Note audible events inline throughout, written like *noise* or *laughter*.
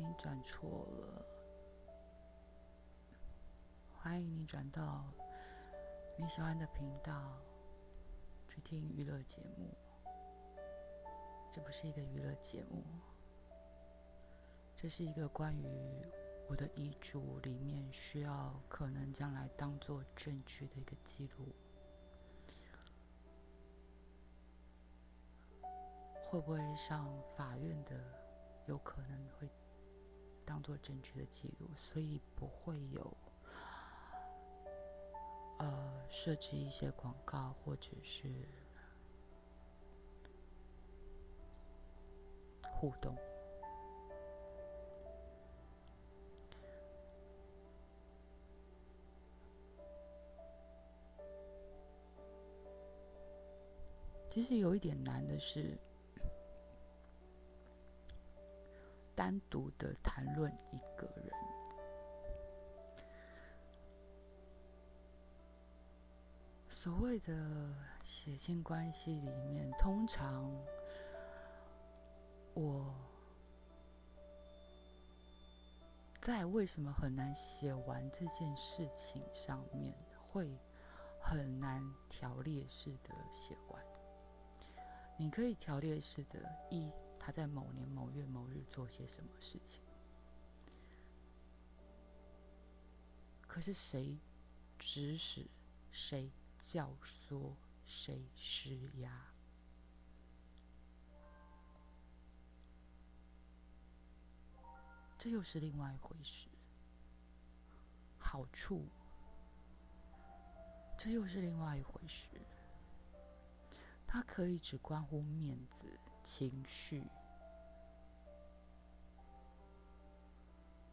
你转错了，欢迎你转到你喜欢的频道去听娱乐节目。这不是一个娱乐节目，这是一个关于我的遗嘱里面需要可能将来当做证据的一个记录。会不会上法院的？有可能会当做证据的记录，所以不会有呃设置一些广告或者是互动。其实有一点难的是。单独的谈论一个人，所谓的血亲关系里面，通常我在为什么很难写完这件事情上面，会很难条列式的写完。你可以条列式的一。他在某年某月某日做些什么事情？可是谁指使、谁教唆、谁施压？这又是另外一回事。好处，这又是另外一回事。它可以只关乎面子。情绪，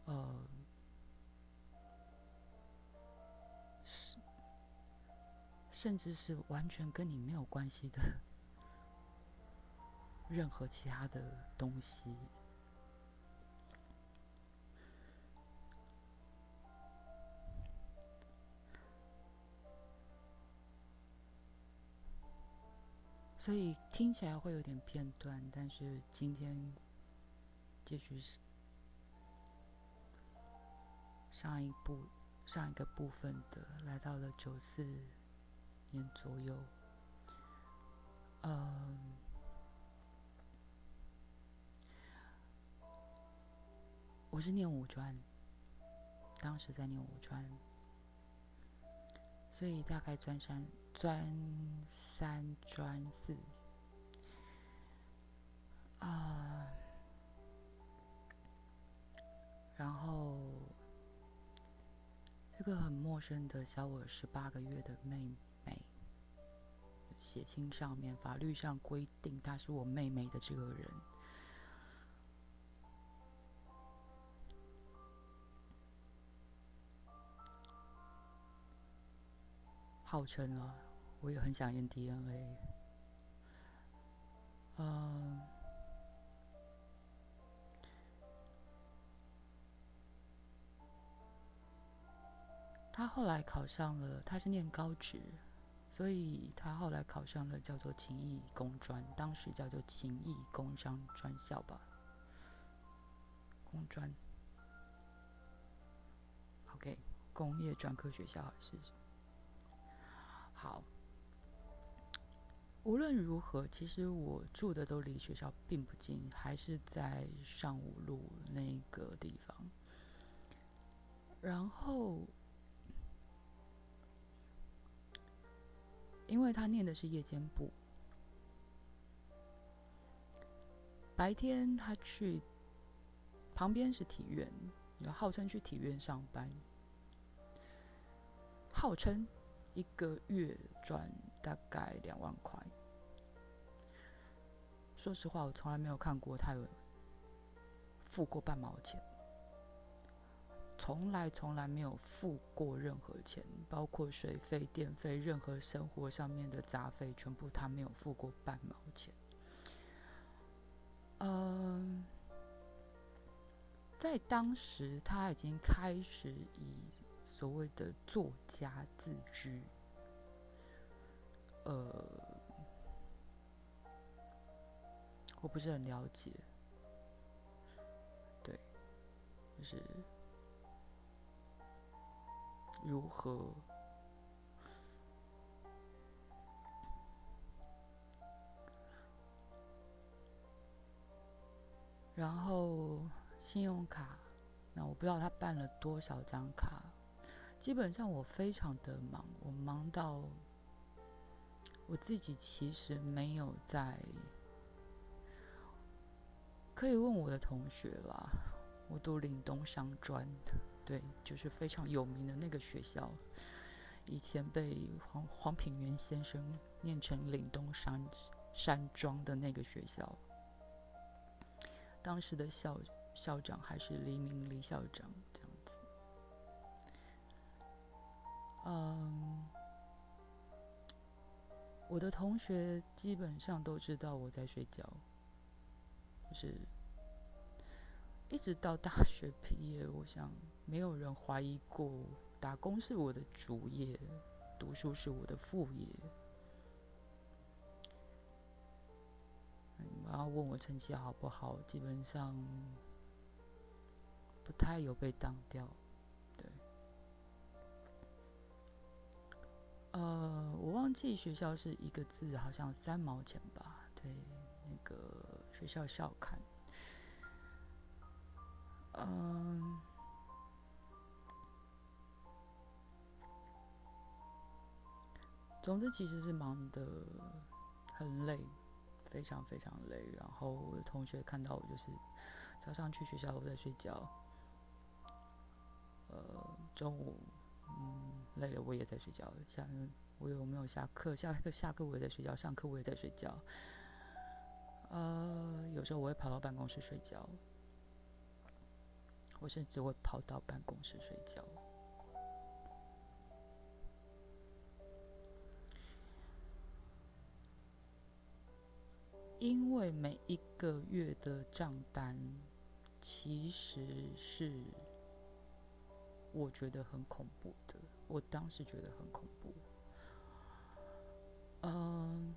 呃，是，甚至是完全跟你没有关系的任何其他的东西。所以听起来会有点片段，但是今天继续是上一部上一个部分的，来到了九四年左右。嗯，我是念五专，当时在念五专，所以大概专三专。三专四啊，然后这个很陌生的小我十八个月的妹妹，血亲上面法律上规定她是我妹妹的这个人，号称啊。我也很想验 DNA。嗯，他后来考上了，他是念高职，所以他后来考上了叫做勤益工专，当时叫做勤益工商专校吧，工专。OK，工业专科学校还是好。无论如何，其实我住的都离学校并不近，还是在上五路那个地方。然后，因为他念的是夜间部，白天他去旁边是体院，要号称去体院上班，号称一个月赚大概两万块。说实话，我从来没有看过他有付过半毛钱，从来从来没有付过任何钱，包括水费、电费，任何生活上面的杂费，全部他没有付过半毛钱。嗯，在当时他已经开始以所谓的作家自居，呃。我不是很了解，对，就是如何。然后信用卡，那我不知道他办了多少张卡。基本上我非常的忙，我忙到我自己其实没有在。可以问我的同学啦，我读岭东商专，对，就是非常有名的那个学校，以前被黄黄品源先生念成岭东山山庄的那个学校。当时的校校长还是黎明黎校长这样子，嗯，我的同学基本上都知道我在睡觉，就是一直到大学毕业，我想没有人怀疑过打工是我的主业，读书是我的副业。然后问我成绩好不好，基本上不太有被当掉，对。呃，我忘记学校是一个字，好像三毛钱吧？对，那个学校校刊。嗯，总之其实是忙的很累。非常非常累，然后我的同学看到我就是早上去学校我在睡觉，呃，中午嗯累了我也在睡觉，下我有没有下课？下课下课我也在睡觉，上课我也在睡觉，呃，有时候我会跑到办公室睡觉，我甚至会跑到办公室睡觉。因为每一个月的账单，其实是我觉得很恐怖的。我当时觉得很恐怖。嗯，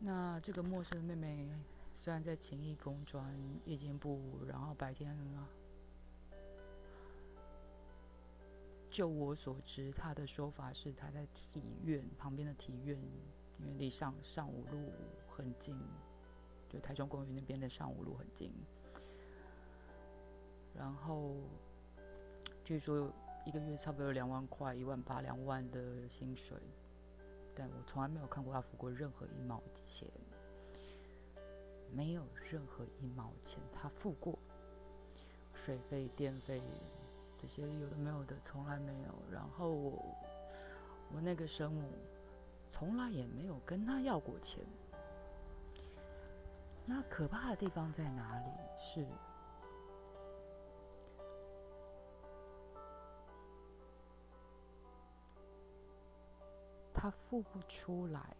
那这个陌生的妹妹虽然在勤义工专夜间部，然后白天啊，就我所知，她的说法是她在体院旁边的体院。因为离上上五路很近，就台中公园那边的上五路很近。然后据说一个月差不多有两万块，一万八两万的薪水，但我从来没有看过他付过任何一毛钱，没有任何一毛钱他付过，水费、电费这些有的没有的从来没有。然后我我那个生母。从来也没有跟他要过钱。那可怕的地方在哪里？是，他付不出来。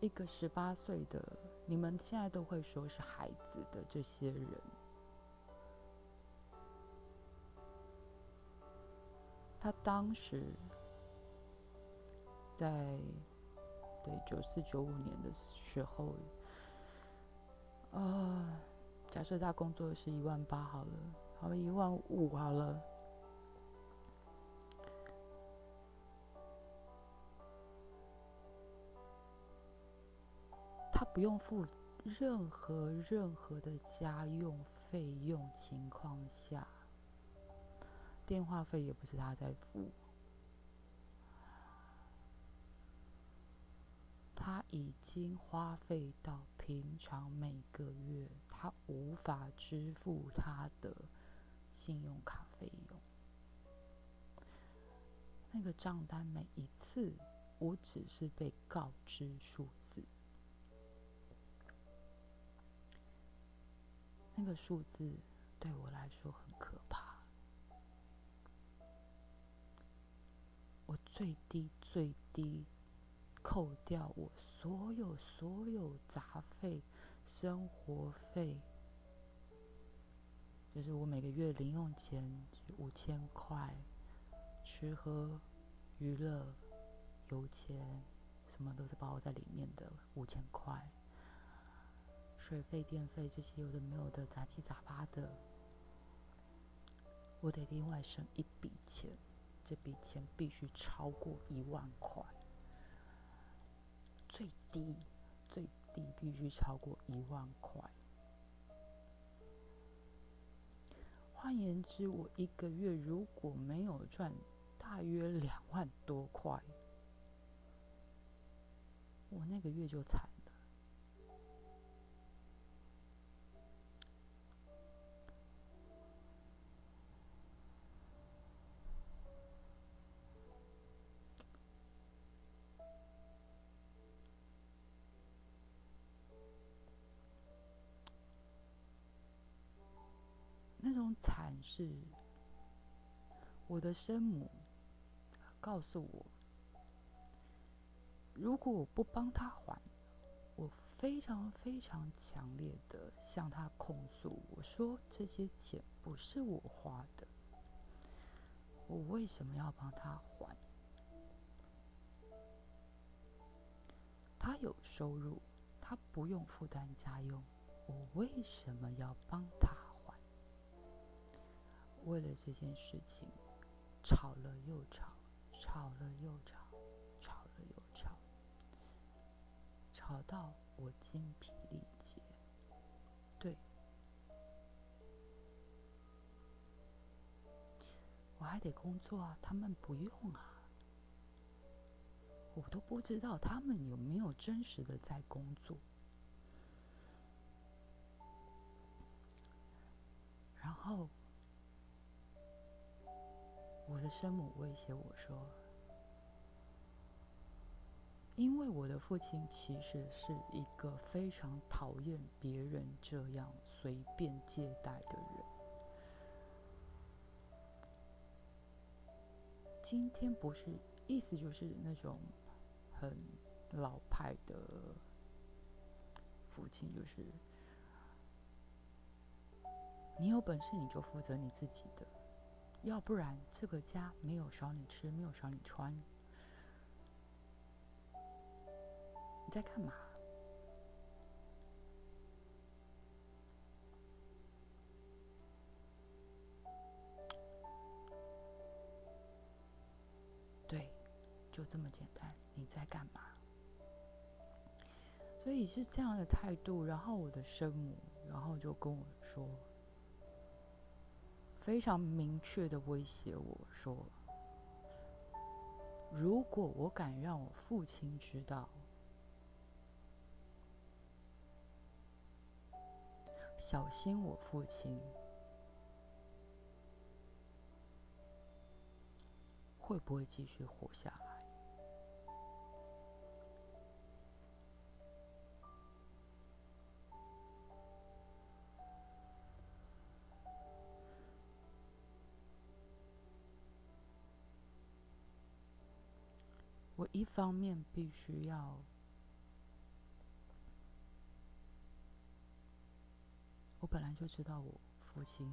一个十八岁的，你们现在都会说是孩子的这些人，他当时。在对九四九五年的时候，呃，假设他工作是一万八好了，好一万五好了，不用付任何任何的家用费用情况下，电话费也不是他在付。他已经花费到平常每个月他无法支付他的信用卡费用。那个账单每一次，我只是被告知数这个数字对我来说很可怕。我最低最低。扣掉我所有所有杂费、生活费，就是我每个月零用钱五千块，吃喝娱乐、油钱，什么都是包在里面的五千块。水费、电费这些有的没有的杂七杂八的，我得另外省一笔钱，这笔钱必须超过一万块，最低最低必须超过一万块。换言之，我一个月如果没有赚大约两万多块，我那个月就惨。是，我的生母告诉我，如果我不帮他还，我非常非常强烈的向他控诉，我说这些钱不是我花的，我为什么要帮他还？他有收入，他不用负担家用，我为什么要帮他？为了这件事情，吵了又吵，吵了又吵，吵了又吵，吵到我精疲力竭。对，我还得工作啊，他们不用啊，我都不知道他们有没有真实的在工作。然后。我的生母威胁我说：“因为我的父亲其实是一个非常讨厌别人这样随便借贷的人。今天不是，意思就是那种很老派的父亲，就是你有本事你就负责你自己的。”要不然，这个家没有少你吃，没有少你穿。你在干嘛？对，就这么简单。你在干嘛？所以是这样的态度。然后我的生母，然后就跟我说。非常明确的威胁我说：“如果我敢让我父亲知道，小心我父亲会不会继续活下来。”方面必须要，我本来就知道我父亲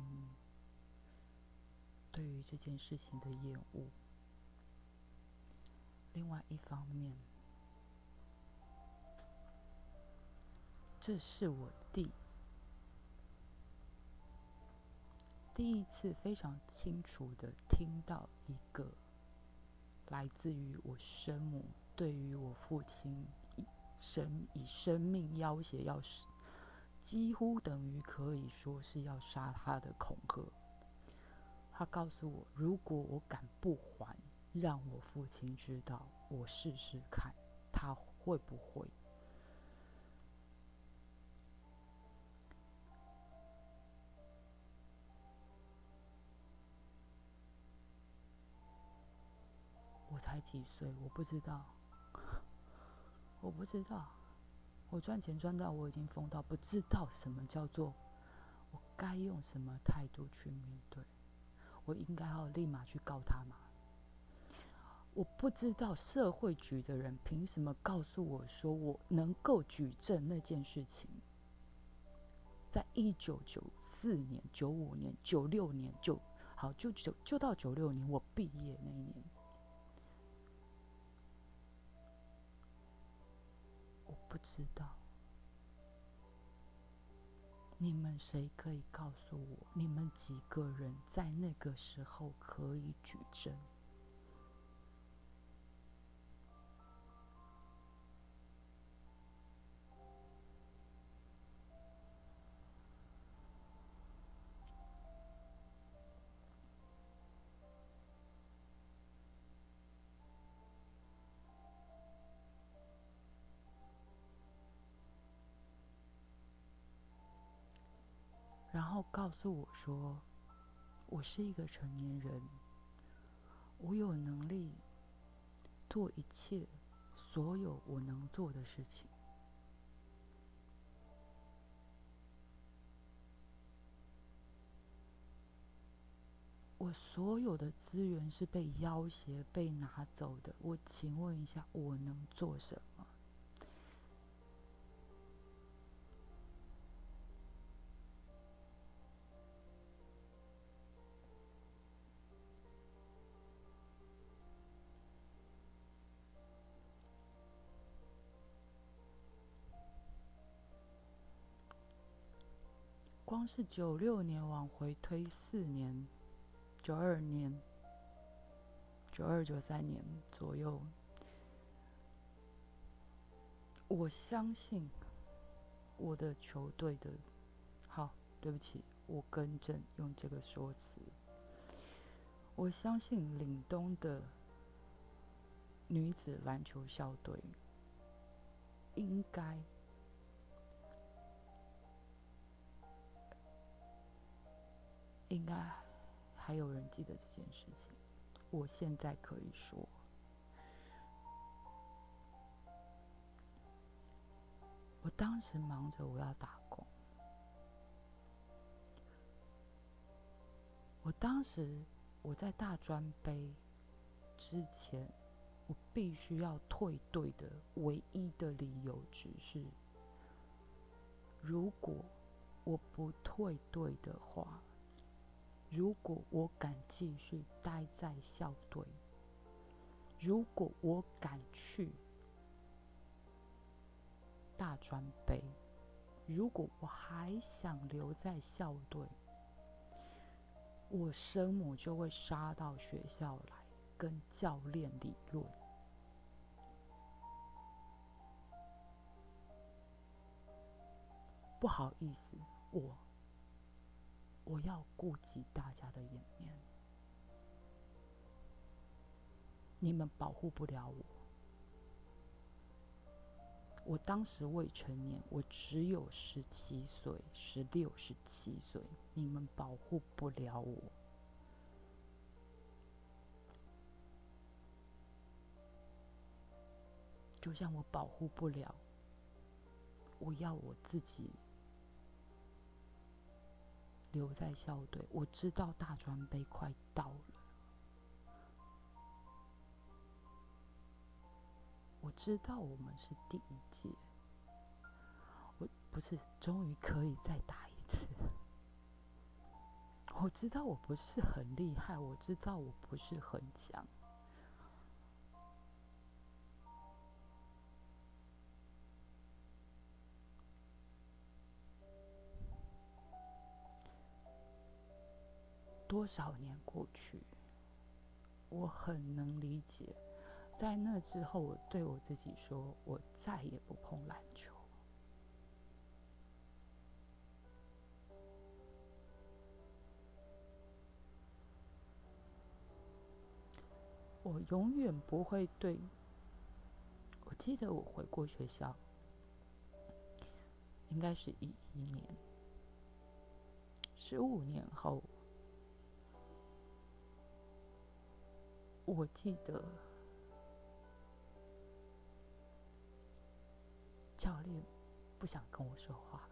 对于这件事情的厌恶。另外一方面，这是我弟第一次非常清楚的听到一个。来自于我生母对于我父亲以生以生命要挟，要几乎等于可以说是要杀他的恐吓。他告诉我，如果我敢不还，让我父亲知道，我试试看他会不会。才几岁，我不知道，*laughs* 我不知道，我赚钱赚到我已经疯到不知道什么叫做我该用什么态度去面对，我应该要立马去告他吗？我不知道社会局的人凭什么告诉我说我能够举证那件事情，在一九九四年、九五年、九六年就好，就就就到九六年我毕业那一年。不知道，你们谁可以告诉我，你们几个人在那个时候可以举证？告诉我说，我是一个成年人，我有能力做一切所有我能做的事情。我所有的资源是被要挟、被拿走的。我请问一下，我能做什么？是九六年往回推四年，九二年、九二九三年左右，我相信我的球队的，好，对不起，我更正，用这个说辞，我相信岭东的女子篮球校队应该。应该还有人记得这件事情。我现在可以说，我当时忙着我要打工，我当时我在大专杯之前，我必须要退队的唯一的理由只是，如果我不退队的话。如果我敢继续待在校队，如果我敢去大专杯，如果我还想留在校队，我生母就会杀到学校来跟教练理论。不好意思，我。我要顾及大家的颜面，你们保护不了我。我当时未成年，我只有十七岁、十六、十七岁，你们保护不了我。就像我保护不了，我要我自己。留在校队，我知道大专杯快到了，我知道我们是第一届，我不是终于可以再打一次，我知道我不是很厉害，我知道我不是很强。多少年过去，我很能理解。在那之后，我对我自己说：“我再也不碰篮球。”我永远不会对。我记得我回过学校，应该是一一年，十五年后。我记得教练不想跟我说话，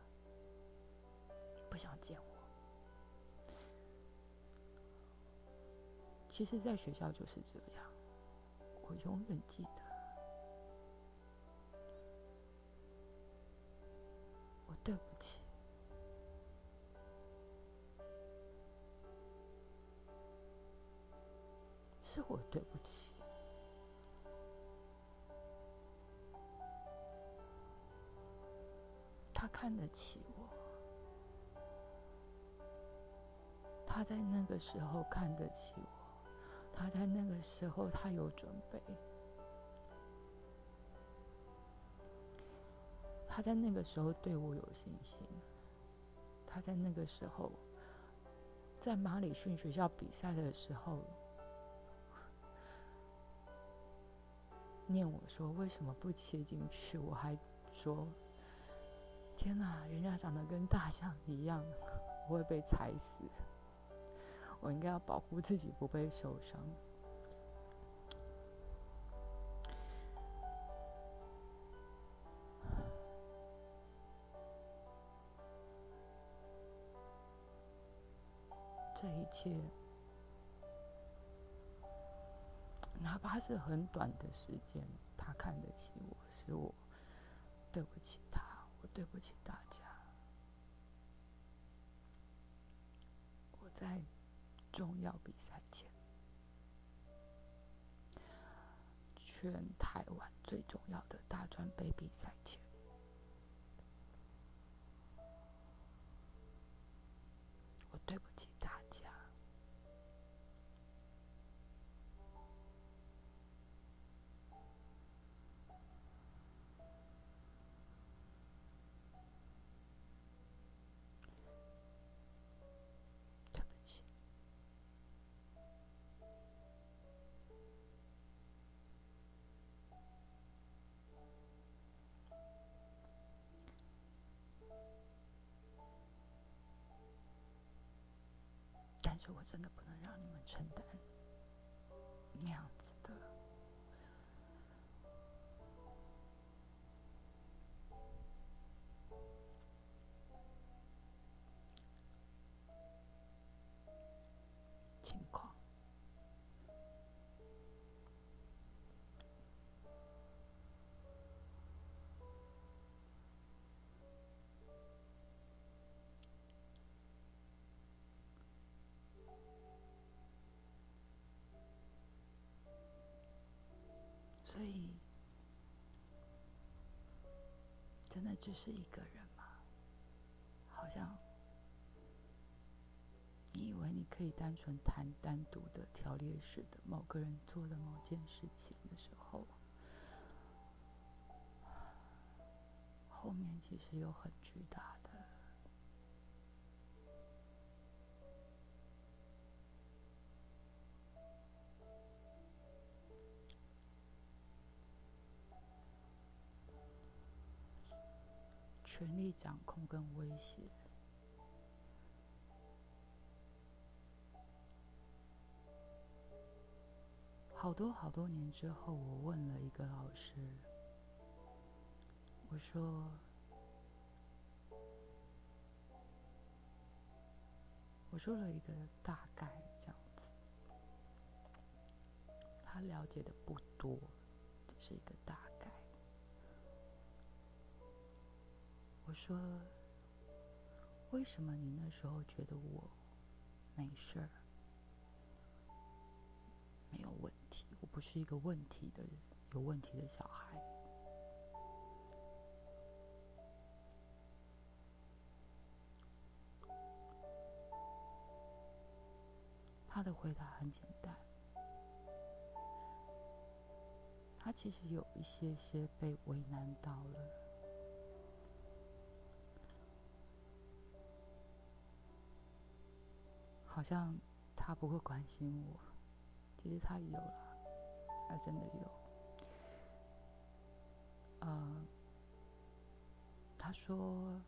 不想见我。其实，在学校就是这样，我永远记得。我对不起。是我对不起，他看得起我，他在那个时候看得起我，他在那个时候他有准备，他在那个时候对我有信心，他在那个时候，在马里逊学校比赛的时候，念我说为什么不切进去，我还说。天哪，人家长得跟大象一样，我会被踩死。我应该要保护自己不被受伤。这一切，哪怕是很短的时间，他看得起我，是我对不起他。我对不起大家。我在重要比赛前，全台湾最重要的大专杯比赛前，真的不能让你们承担那样只是一个人吗？好像你以为你可以单纯谈单独的条列式的某个人做的某件事情的时候，后面其实有很巨大的。权力掌控跟威胁，好多好多年之后，我问了一个老师，我说：“我说了一个大概这样子，他了解的不多，只是一个大概。我说：“为什么你那时候觉得我没事儿，没有问题？我不是一个问题的人，有问题的小孩。”他的回答很简单，他其实有一些些被为难到了。好像他不会关心我，其实他有了，他真的有。呃，他说：“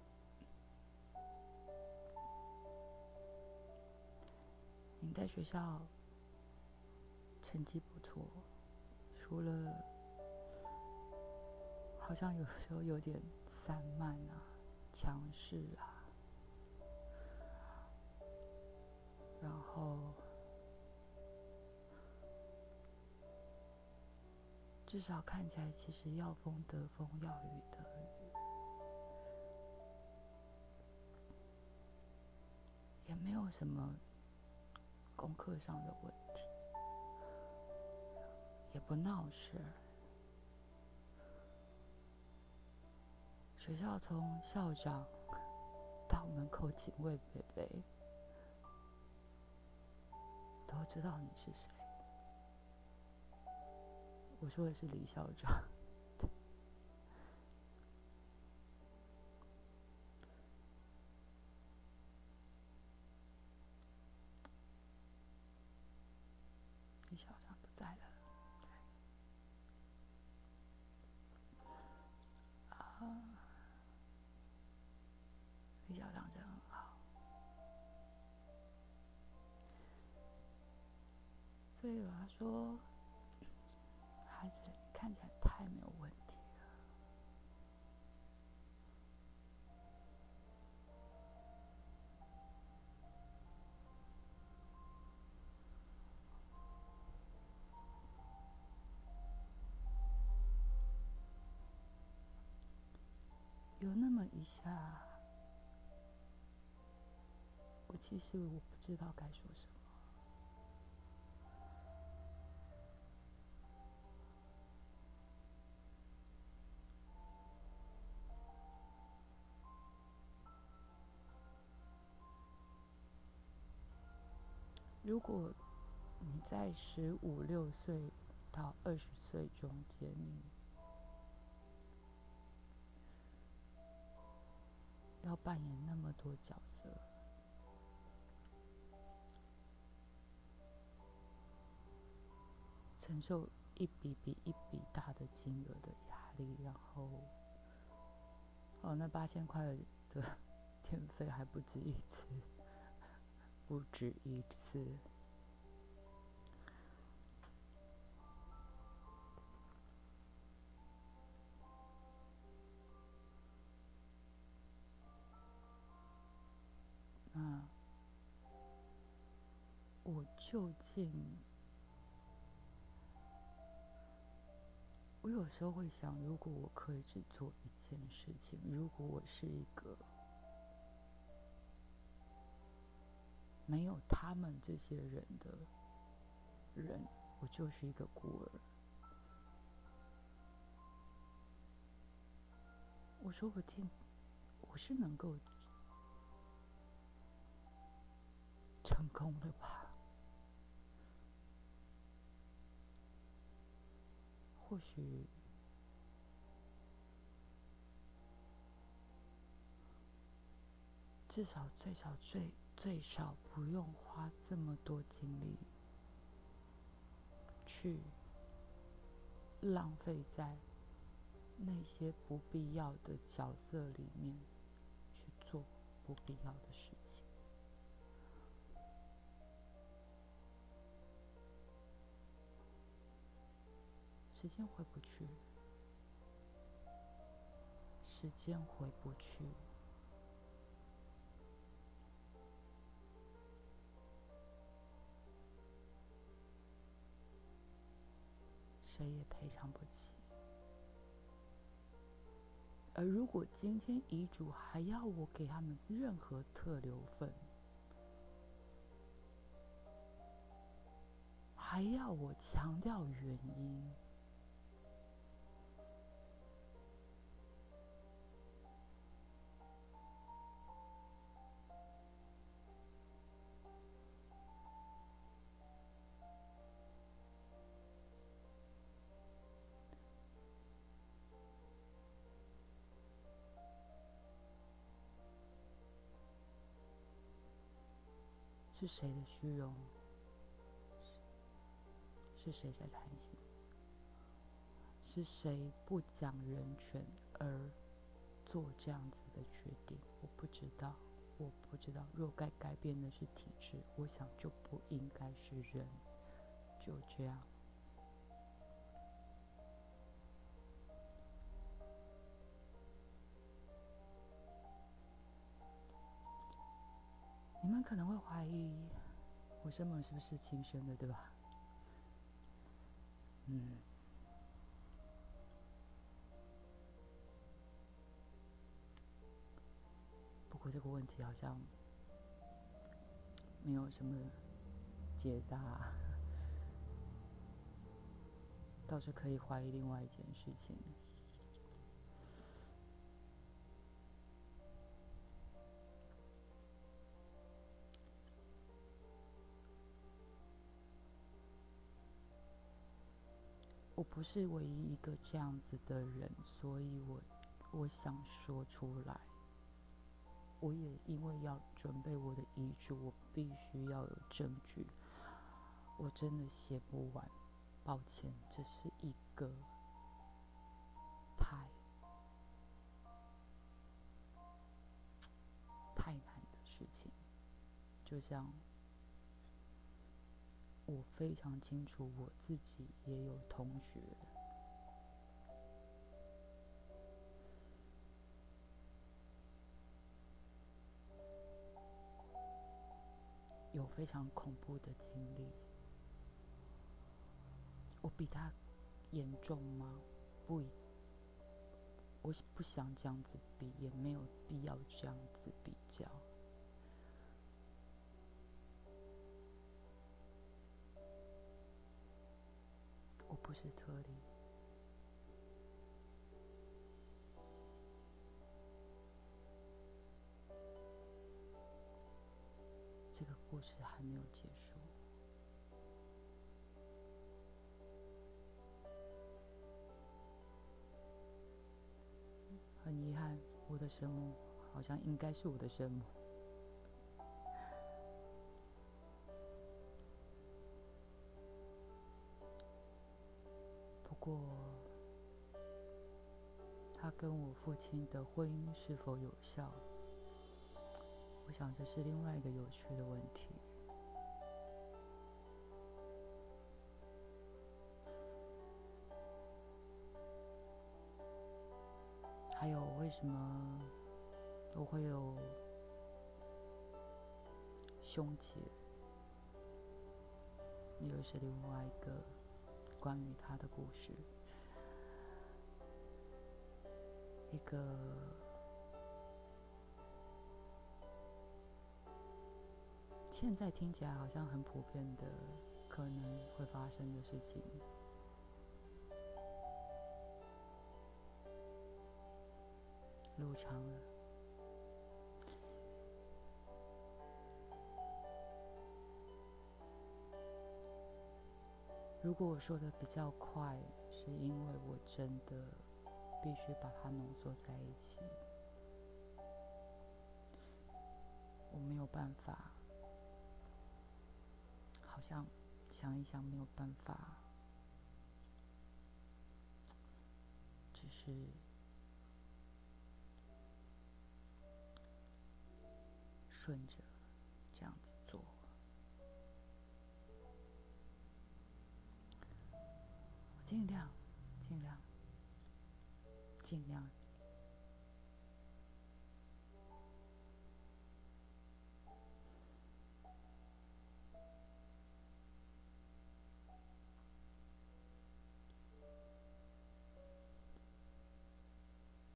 你在学校成绩不错，除了好像有时候有点散漫啊、强势啊。”然后，至少看起来，其实要风得风，要雨得雨，也没有什么功课上的问题，也不闹事。学校从校长到门口警卫北北。知道你是谁。我说的是李校长。说。孩子，看起来太没有问题了。有那么一下，我其实我不知道该说什么。如果你在十五六岁到二十岁中间，你要扮演那么多角色，承受一笔比一笔大的金额的压力，然后，哦，那八千块的 *laughs* 电费还不止一次。不止一次。那我究竟？我有时候会想，如果我可以只做一件事情，如果我是一个。没有他们这些人的人，我就是一个孤儿。我说不定我是能够成功的吧？或许至少最少最。最少不用花这么多精力去浪费在那些不必要的角色里面去做不必要的事情。时间回不去，时间回不去。谁也赔偿不起。而如果今天遗嘱还要我给他们任何特留份，还要我强调原因。是谁的虚荣？是谁在贪心？是谁不讲人权而做这样子的决定？我不知道，我不知道。若该改变的是体制，我想就不应该是人。就这样。你可能会怀疑我生母是不是亲生的，对吧？嗯。不过这个问题好像没有什么解答，倒是可以怀疑另外一件事情。不是唯一一个这样子的人，所以我我想说出来。我也因为要准备我的遗嘱，我必须要有证据。我真的写不完，抱歉，这是一个太太难的事情。就像我非常清楚，我自己也有同学。有非常恐怖的经历，我比他严重吗？不，我不想这样子比，也没有必要这样子比较。不是特例。这个故事还没有结束。很遗憾，我的生母好像应该是我的生母。跟我父亲的婚姻是否有效？我想这是另外一个有趣的问题。还有，为什么我会有兄姐？又是另外一个关于他的故事，一个。现在听起来好像很普遍的，可能会发生的事情。路长了，如果我说的比较快，是因为我真的必须把它浓缩在一起，我没有办法。好像想一想，没有办法，只是顺着这样子做，尽量，尽量，尽量。